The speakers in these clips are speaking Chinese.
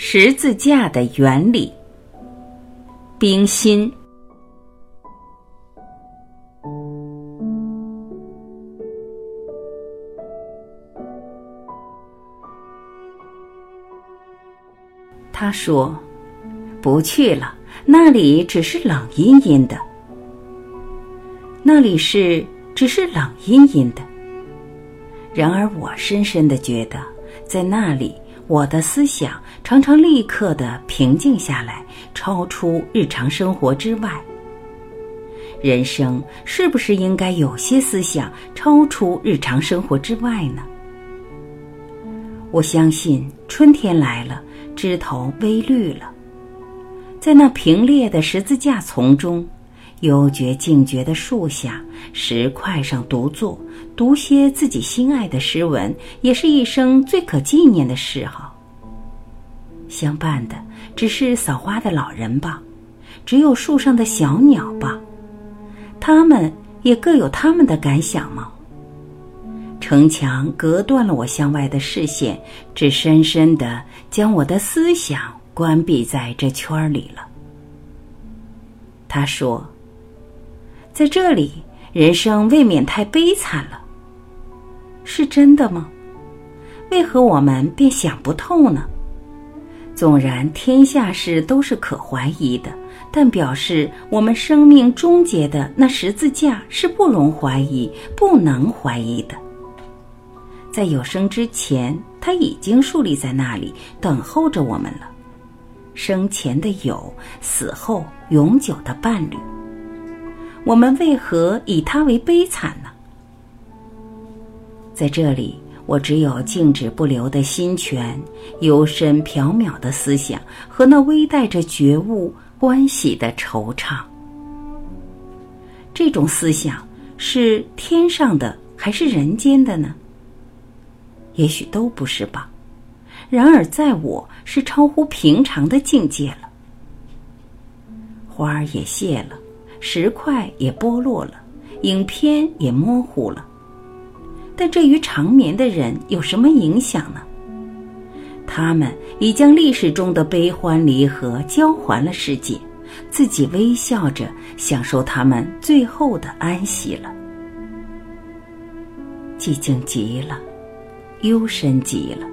十字架的原理。冰心。他说：“不去了，那里只是冷阴阴的。那里是只是冷阴阴的。然而我深深的觉得，在那里，我的思想常常立刻的平静下来，超出日常生活之外。人生是不是应该有些思想超出日常生活之外呢？我相信春天来了。”枝头微绿了，在那平列的十字架丛中，幽绝静绝的树下，石块上独坐，读些自己心爱的诗文，也是一生最可纪念的嗜好。相伴的只是扫花的老人吧，只有树上的小鸟吧，他们也各有他们的感想吗？城墙隔断了我向外的视线，只深深的将我的思想关闭在这圈儿里了。他说：“在这里，人生未免太悲惨了。”是真的吗？为何我们便想不透呢？纵然天下事都是可怀疑的，但表示我们生命终结的那十字架是不容怀疑、不能怀疑的。在有生之前，他已经树立在那里，等候着我们了。生前的友，死后永久的伴侣。我们为何以他为悲惨呢？在这里，我只有静止不流的心泉，幽深缥缈的思想和那微带着觉悟欢喜的惆怅。这种思想是天上的还是人间的呢？也许都不是吧，然而在我是超乎平常的境界了。花儿也谢了，石块也剥落了，影片也模糊了。但这与长眠的人有什么影响呢？他们已将历史中的悲欢离合交还了世界，自己微笑着享受他们最后的安息了。寂静极了。幽深极了。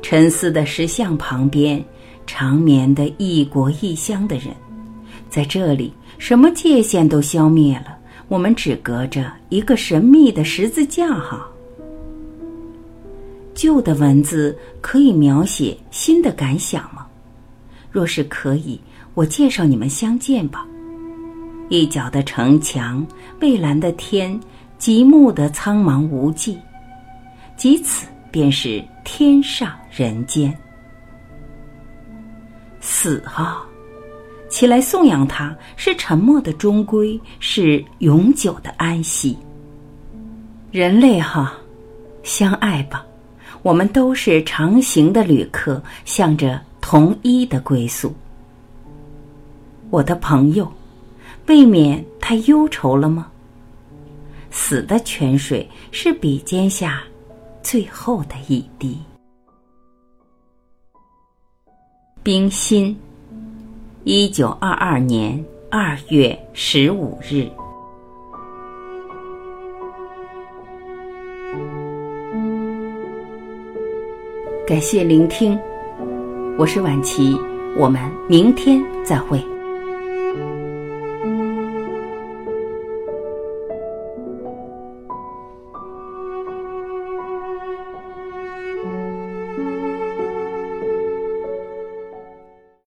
沉思的石像旁边，长眠的异国异乡的人，在这里，什么界限都消灭了，我们只隔着一个神秘的十字架哈。旧的文字可以描写新的感想吗？若是可以，我介绍你们相见吧。一角的城墙，蔚蓝的天，极目的苍茫无际。即此，便是天上人间。死啊，起来颂扬他，是沉默的终归，是永久的安息。人类哈，相爱吧，我们都是长行的旅客，向着同一的归宿。我的朋友，未免太忧愁了吗？死的泉水是笔尖下。最后的一滴。冰心，一九二二年二月十五日。感谢聆听，我是晚琪，我们明天再会。